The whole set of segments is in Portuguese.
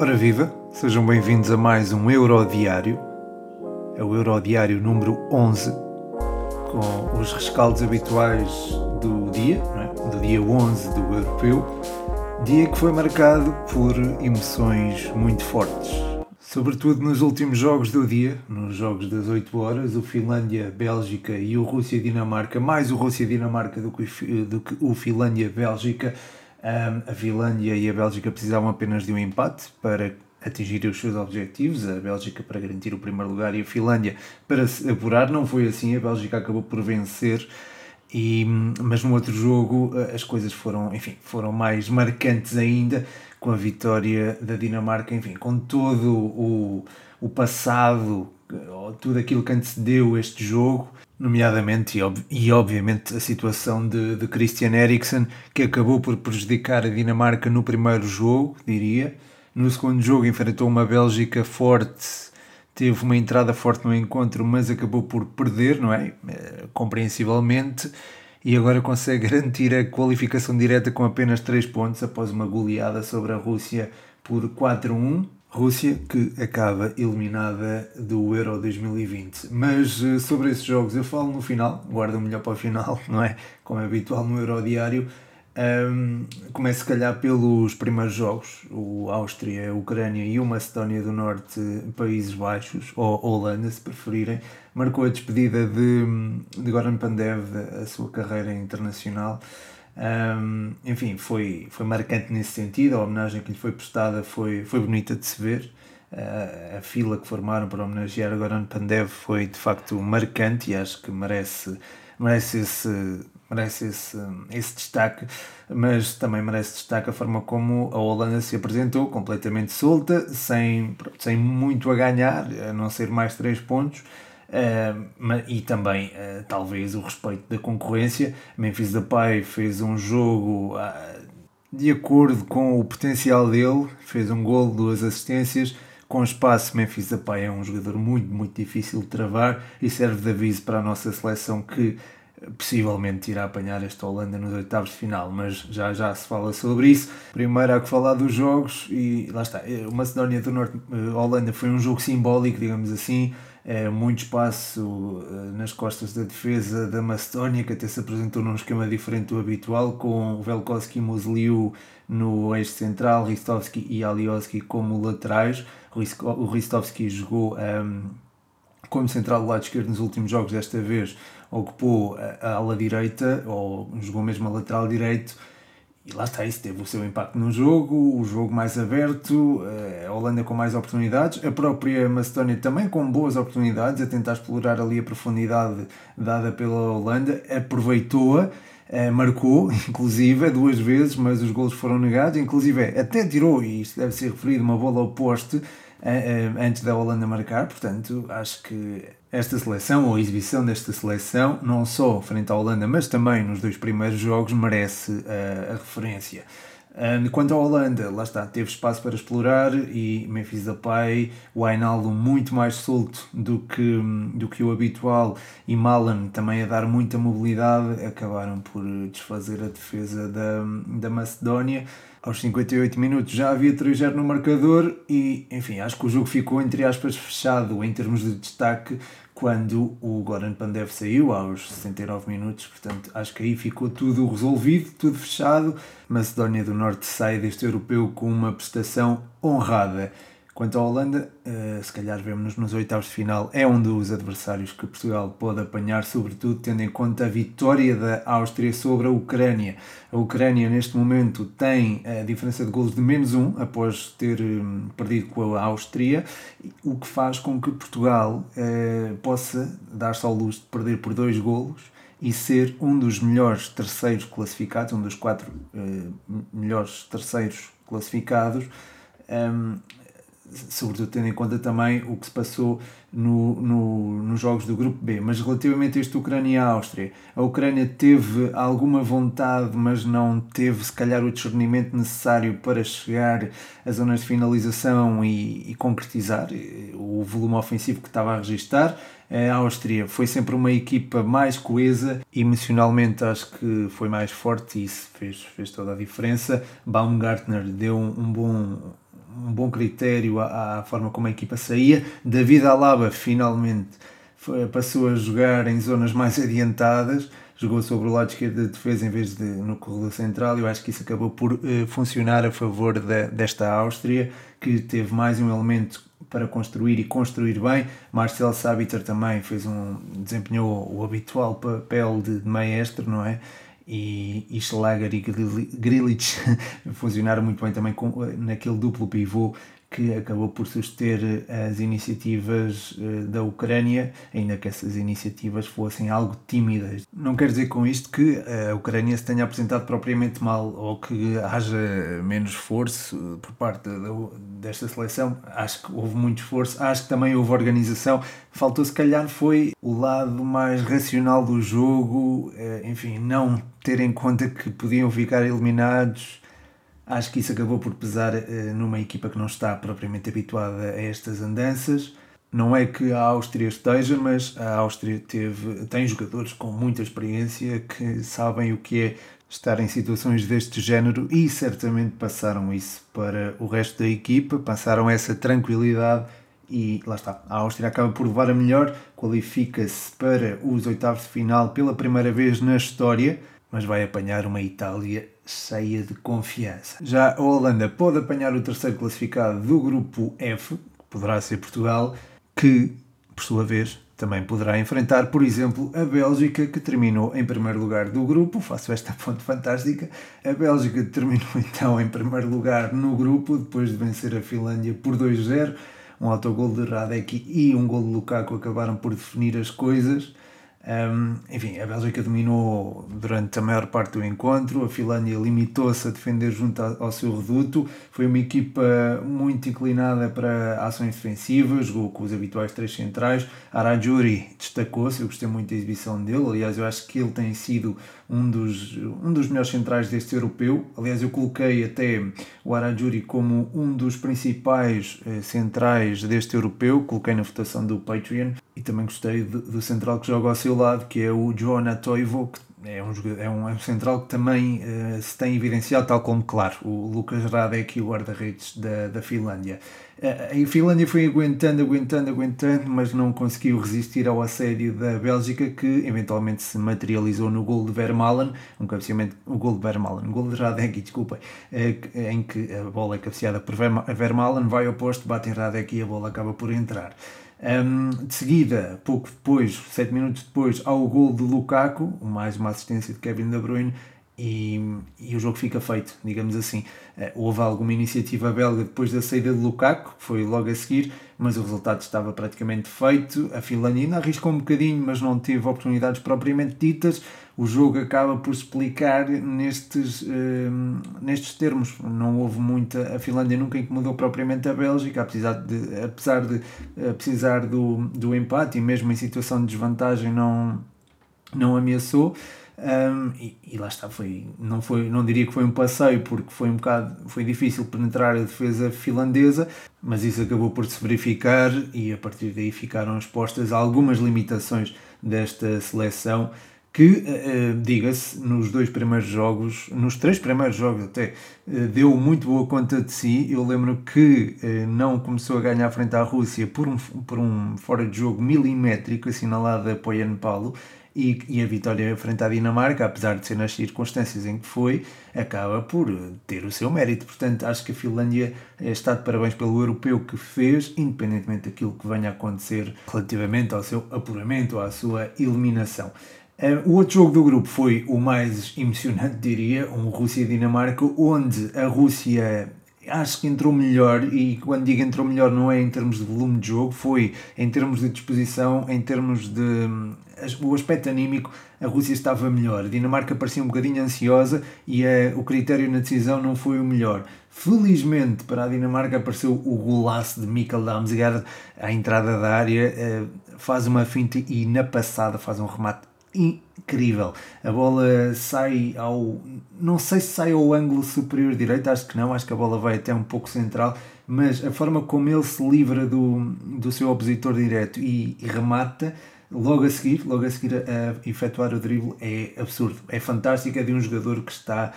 Ora viva, sejam bem-vindos a mais um Eurodiário. É o Eurodiário número 11, com os rescaldos habituais do dia, é? do dia 11 do Europeu, dia que foi marcado por emoções muito fortes. Sobretudo nos últimos jogos do dia, nos jogos das 8 horas, o Finlândia, Bélgica e o Rússia-Dinamarca, mais o Rússia-Dinamarca do que, do que o Finlândia-Bélgica, um, a Finlândia e a Bélgica precisavam apenas de um empate para atingir os seus objetivos, a Bélgica para garantir o primeiro lugar e a Finlândia para se apurar. Não foi assim, a Bélgica acabou por vencer. E, mas no outro jogo eh, as coisas foram, enfim, foram mais marcantes ainda com a vitória da Dinamarca, enfim, com todo o, o passado, tudo aquilo que antecedeu este jogo, nomeadamente e, ob e obviamente a situação de, de Christian Eriksen, que acabou por prejudicar a Dinamarca no primeiro jogo, diria. No segundo jogo enfrentou uma Bélgica forte, teve uma entrada forte no encontro, mas acabou por perder, não é? é compreensivelmente. E agora consegue garantir a qualificação direta com apenas 3 pontos após uma goleada sobre a Rússia por 4-1. Rússia que acaba eliminada do Euro 2020. Mas eh, sobre esses jogos eu falo no final, guardo melhor para o final, não é? Como é habitual no Euro Diário. Um, começo, se calhar, pelos primeiros jogos: o Áustria, a Ucrânia e o Macedónia do Norte, Países Baixos, ou Holanda, se preferirem. Marcou a despedida de, de Goran Pandev, a sua carreira internacional. Um, enfim, foi, foi marcante nesse sentido. A homenagem que lhe foi prestada foi, foi bonita de se ver. Uh, a fila que formaram para homenagear Goran Pandev foi de facto marcante e acho que merece, merece esse merece esse, esse destaque, mas também merece destaque a forma como a Holanda se apresentou, completamente solta, sem, sem muito a ganhar, a não ser mais 3 pontos. Uh, e também uh, talvez o respeito da concorrência. Memphis Depay fez um jogo uh, de acordo com o potencial dele, fez um gol, duas assistências, com espaço. Memphis Depay é um jogador muito, muito difícil de travar e serve de aviso para a nossa seleção que possivelmente irá apanhar esta Holanda nos oitavos de final, mas já já se fala sobre isso. Primeiro há que falar dos jogos e lá está. O Macedónia do Norte, eh, Holanda foi um jogo simbólico, digamos assim, é, muito espaço eh, nas costas da defesa da Macedónia, que até se apresentou num esquema diferente do habitual, com Velkoski e Musliu no eixo central, Ristovski e Alioski como laterais. O Ristovski jogou um, ehm, como central do lado esquerdo nos últimos jogos, desta vez ocupou a, ala direita, ou jogou mesmo a lateral direito, e lá está, isso teve o seu impacto no jogo, o jogo mais aberto, eh, a Holanda com mais oportunidades, a própria Macedónia também com boas oportunidades, a tentar explorar ali a profundidade dada pela Holanda, aproveitou-a, eh, marcou, inclusive, duas vezes, mas os golos foram negados, inclusive até tirou, e isto deve ser referido, uma bola ao poste, antes da Holanda marcar, portanto, acho que esta seleção, ou a exibição desta seleção, não só frente à Holanda, mas também nos dois primeiros jogos, merece uh, a referência. Uh, quanto à Holanda, lá está, teve espaço para explorar e Memphis Depay, o Ainaldo muito mais solto do que, do que o habitual e Malan também a dar muita mobilidade, acabaram por desfazer a defesa da, da Macedónia. Aos 58 minutos já havia 3-0 no marcador e, enfim, acho que o jogo ficou, entre aspas, fechado em termos de destaque quando o Goran Pandev saiu aos 69 minutos, portanto acho que aí ficou tudo resolvido, tudo fechado. Macedónia do Norte sai deste europeu com uma prestação honrada. Quanto à Holanda, uh, se calhar vemos-nos nos oitavos de final, é um dos adversários que Portugal pode apanhar, sobretudo tendo em conta a vitória da Áustria sobre a Ucrânia. A Ucrânia, neste momento, tem a diferença de golos de menos um, após ter um, perdido com a Áustria, o que faz com que Portugal uh, possa dar-se ao luxo de perder por dois golos e ser um dos melhores terceiros classificados, um dos quatro uh, melhores terceiros classificados. Um, sobretudo tendo em conta também o que se passou no, no, nos jogos do Grupo B. Mas relativamente a este Ucrânia e a Áustria, a Ucrânia teve alguma vontade, mas não teve, se calhar, o discernimento necessário para chegar às zonas de finalização e, e concretizar eh, o volume ofensivo que estava a registrar. A Áustria foi sempre uma equipa mais coesa, emocionalmente acho que foi mais forte e isso fez, fez toda a diferença. Baumgartner deu um bom um bom critério à, à, forma como a equipa saía. David Alaba finalmente foi, passou a jogar em zonas mais adiantadas, jogou sobre o lado esquerdo de defesa em vez de no corredor central. Eu acho que isso acabou por uh, funcionar a favor de, desta Áustria, que teve mais um elemento para construir e construir bem. Marcel Sabitzer também fez um desempenhou o habitual papel de, de maestro, não é? E, Schlager e Grilich funcionaram muito bem também com, naquele duplo pivô que acabou por suster as iniciativas eh, da Ucrânia, ainda que essas iniciativas fossem algo tímidas. Não quer dizer com isto que a Ucrânia se tenha apresentado propriamente mal ou que haja menos esforço por parte desta seleção. Acho que houve muito esforço, acho que também houve organização. Faltou, se calhar, foi o lado mais racional do jogo, eh, enfim, não ter em conta que podiam ficar eliminados Acho que isso acabou por pesar uh, numa equipa que não está propriamente habituada a estas andanças. Não é que a Áustria esteja, mas a Áustria teve, tem jogadores com muita experiência que sabem o que é estar em situações deste género e certamente passaram isso para o resto da equipa, passaram essa tranquilidade e lá está. A Áustria acaba por levar a melhor, qualifica-se para os oitavos de final pela primeira vez na história, mas vai apanhar uma Itália cheia de confiança. Já a Holanda pode apanhar o terceiro classificado do grupo F, que poderá ser Portugal, que, por sua vez, também poderá enfrentar, por exemplo, a Bélgica, que terminou em primeiro lugar do grupo. Faço esta fonte fantástica. A Bélgica terminou então em primeiro lugar no grupo, depois de vencer a Finlândia por 2-0. Um autogol de Radek e um gol de Lukaku acabaram por definir as coisas. Um, enfim, a Bélgica dominou durante a maior parte do encontro, a Finlândia limitou-se a defender junto ao seu reduto, foi uma equipa muito inclinada para ações defensivas, jogou com os habituais três centrais. Arajuri destacou-se, eu gostei muito da exibição dele, aliás, eu acho que ele tem sido um dos, um dos melhores centrais deste europeu. Aliás, eu coloquei até o Arajuri como um dos principais eh, centrais deste europeu, coloquei na votação do Patreon e também gostei do, central que joga ao seu lado, que é o Joana Toivo, que é um, é um, é um central que também uh, se tem evidenciado, tal como, claro, o Lucas Radek o guarda-redes da, da Finlândia. Uh, a Finlândia foi aguentando, aguentando, aguentando, mas não conseguiu resistir ao assédio da Bélgica, que eventualmente se materializou no gol de Vermaelen, um cabeceamento, o gol de Vermaelen, um gol de Radek, desculpem, uh, em que a bola é cabeceada por Vermaelen, vai ao posto, bate em Radek e a bola acaba por entrar. Um, de seguida, pouco depois, 7 minutos depois, há o gol de Lukaku, mais uma assistência de Kevin De Bruyne, e, e o jogo fica feito, digamos assim. Uh, houve alguma iniciativa belga depois da saída de Lukaku, que foi logo a seguir, mas o resultado estava praticamente feito. A Finlândia ainda arriscou um bocadinho, mas não teve oportunidades propriamente ditas o jogo acaba por explicar nestes, uh, nestes termos. Não houve muita. A Finlândia nunca incomodou propriamente a Bélgica, apesar de, apesar de uh, precisar do, do empate e mesmo em situação de desvantagem não, não ameaçou. Um, e, e, lá está, foi, não, foi, não diria que foi um passeio, porque foi um bocado foi difícil penetrar a defesa finlandesa, mas isso acabou por se verificar e a partir daí ficaram expostas algumas limitações desta seleção que, uh, diga-se, nos dois primeiros jogos, nos três primeiros jogos até, uh, deu muito boa conta de si. Eu lembro que não começou a ganhar frente à Rússia por um, por um fora de jogo milimétrico assinalado a Poyan Paulo. E, e, a vitória frente à Dinamarca, apesar de ser nas circunstâncias em que foi, acaba por ter o seu mérito. Portanto, acho que a Finlândia está de parabéns pelo europeu que fez, independentemente daquilo que venha a acontecer relativamente ao seu apuramento, à sua eliminação. Uh, o outro jogo do grupo foi o mais emocionante, diria, um Rússia-Dinamarca, onde a Rússia acho que entrou melhor, e quando digo entrou melhor não é em termos de volume de jogo, foi em termos de disposição, em termos de o aspecto anímico, a Rússia estava melhor. A Dinamarca parecia um bocadinho ansiosa e uh, o critério na decisão não foi o melhor. Felizmente para a Dinamarca apareceu o golaço de Mikkel Damsgaard à entrada da área, uh, faz uma finta e na passada faz um remate incrível. A bola sai ao. Não sei se sai ao ângulo superior direito, acho que não, acho que a bola vai até um pouco central, mas a forma como ele se livra do, do seu opositor direto e, e remata. Logo a seguir, logo a seguir a, a efetuar o drible é absurdo, é fantástico, é de um jogador que está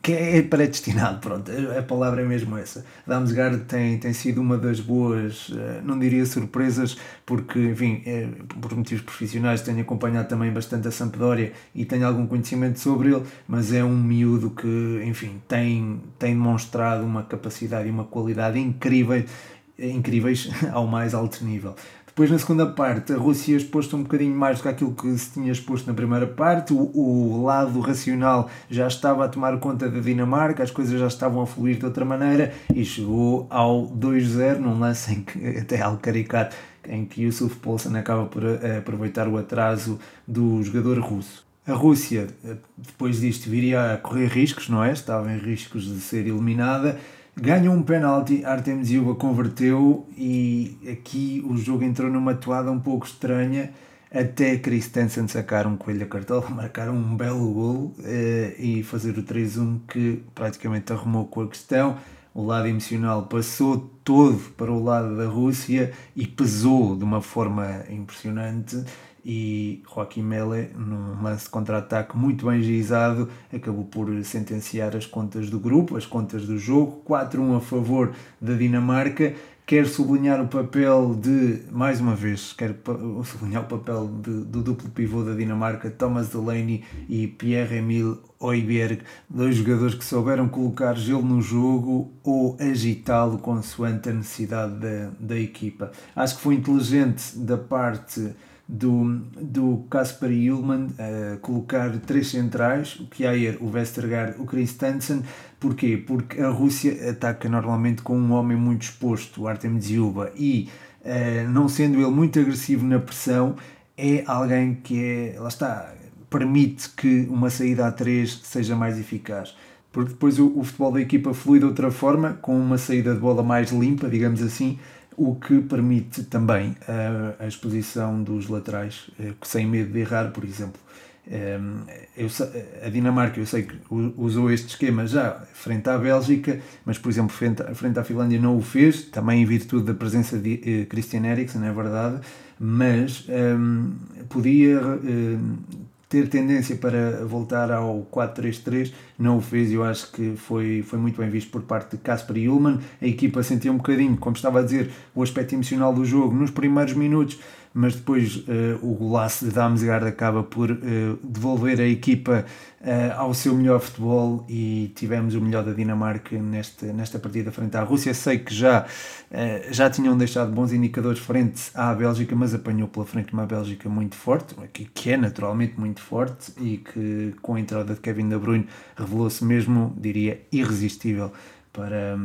que é predestinado, pronto, a palavra é mesmo essa. Damsgaard tem, tem sido uma das boas, eh, não diria surpresas, porque, enfim, é, por motivos profissionais tenho acompanhado também bastante a Sampdoria e tenho algum conhecimento sobre ele, mas é um miúdo que, enfim, tem, tem demonstrado uma capacidade e uma qualidade incrível, incríveis ao mais alto nível. Depois, na segunda parte, a Rússia expôs um bocadinho mais do que aquilo que se tinha exposto na primeira parte. O, o, lado racional já estava a tomar conta da Dinamarca, as coisas já estavam a fluir de outra maneira e chegou ao 2-0 num lance em que, até algo caricato, em que Yusuf Poulsen acaba por eh, aproveitar o atraso do jogador russo. A Rússia, eh, depois disto, viria a correr riscos, não é? Estava em riscos de ser eliminada Ganhou um penalti, Artem Ziuba converteu e aqui o jogo entrou numa toada um pouco estranha até Christensen sacar um coelho a cartola, marcar um belo gol eh, e fazer o 3-1 que praticamente arrumou com a questão. O lado emocional passou todo para o lado da Rússia e pesou de uma forma impressionante e Joaquim Mele, num lance contra-ataque muito bem gizado, acabou por sentenciar as contas do grupo, as contas do jogo, 4-1 a favor da Dinamarca. Quero sublinhar o papel de, mais uma vez, quero sublinhar o papel de, do duplo pivô da Dinamarca, Thomas Delaney e Pierre-Emile Oiberg, dois jogadores que souberam colocar gelo no jogo ou agitá-lo consoante a necessidade da, da equipa. Acho que foi inteligente da parte do, do Kasper Ullmann uh, colocar três centrais, o Kjaer, o Westergaard, o Christensen. Porquê? Porque a Rússia ataca normalmente com um homem muito exposto, o Artem Dziuba, e uh, não sendo ele muito agressivo na pressão, é alguém que é, lá está, permite que uma saída a três seja mais eficaz porque depois o, o, futebol da equipa flui de outra forma, com uma saída de bola mais limpa, digamos assim, o que permite também a, a exposição dos laterais, eh, sem medo de errar, por exemplo. Eh, eu, a Dinamarca, eu sei que usou este esquema já frente à Bélgica, mas, por exemplo, frente, frente à Finlândia não o fez, também em virtude da presença de eh, Christian Eriksen, é verdade, mas um, podia um, ter tendência para voltar ao 4-3-3, não o fez e eu acho que foi, foi muito bem visto por parte de Casper Ullmann. A equipa sentia um bocadinho, como estava a dizer, o aspecto emocional do jogo nos primeiros minutos, mas depois uh, o golaço de Damsgaard acaba por uh, devolver a equipa uh, ao seu melhor futebol e tivemos o melhor da Dinamarca nesta, nesta partida frente à Rússia. Sei que já, já tinham deixado bons indicadores frente à Bélgica, mas apanhou pela frente uma Bélgica muito forte, que, é naturalmente muito forte e que com a entrada de Kevin De Bruyne revelou-se mesmo, diria, irresistível para,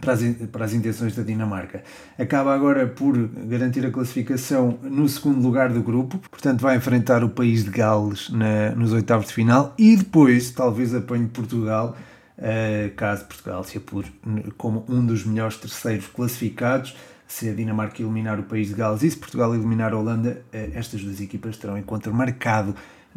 para as, para as intenções da Dinamarca. Acaba agora por garantir a classificação no segundo lugar do grupo, portanto vai enfrentar o país de Gales na, nos oitavos de final e depois talvez apanhe Portugal, uh, caso Portugal se apure como um dos melhores terceiros classificados. Se a Dinamarca eliminar o país de Gales e se Portugal eliminar a Holanda, uh, estas duas equipas terão encontro marcado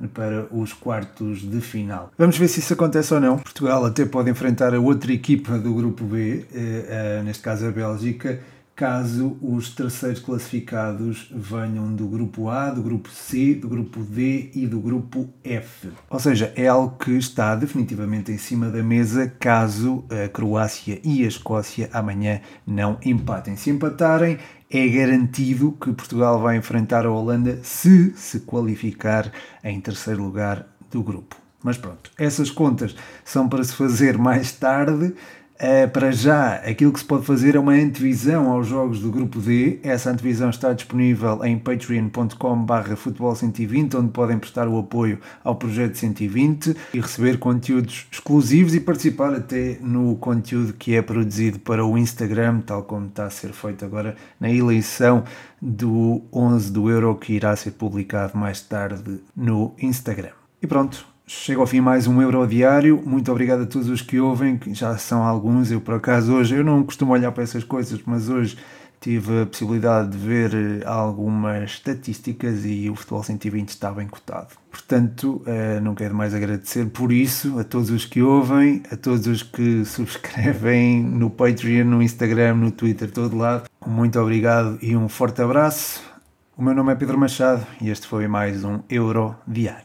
para os quartos de final. Vamos ver se isso acontece ou não. Portugal até pode enfrentar a outra equipa do grupo B, eh, eh, neste caso a Bélgica, caso os terceiros classificados venham do grupo A, do grupo C, do grupo D e do grupo F. Ou seja, é algo que está definitivamente em cima da mesa caso a Croácia e a Escócia amanhã não empatem. Se empatarem, é garantido que Portugal vai enfrentar a Holanda se se qualificar em terceiro lugar do grupo. Mas pronto, essas contas são para se fazer mais tarde. Uh, para já, aquilo que se pode fazer é uma antevisão aos jogos do Grupo D. Essa antevisão está disponível em patreon.com.br futebol120, onde podem prestar o apoio ao projeto 120 e receber conteúdos exclusivos e participar até no conteúdo que é produzido para o Instagram, tal como está a ser feito agora na eleição do 11 do Euro, que irá ser publicado mais tarde no Instagram. E pronto, Chega ao fim mais um Euro Diário. Muito obrigado a todos os que ouvem, que já são alguns. Eu, por acaso, hoje, eu não costumo olhar para essas coisas, mas hoje tive a possibilidade de ver eh, algumas estatísticas e o Futebol 120 está bem cotado. Portanto, eh, não quero mais agradecer por isso a todos os que ouvem, a todos os que subscrevem no Patreon, no Instagram, no Twitter, todo lado. Muito obrigado e um forte abraço. O meu nome é Pedro Machado e este foi mais um Euro Diário.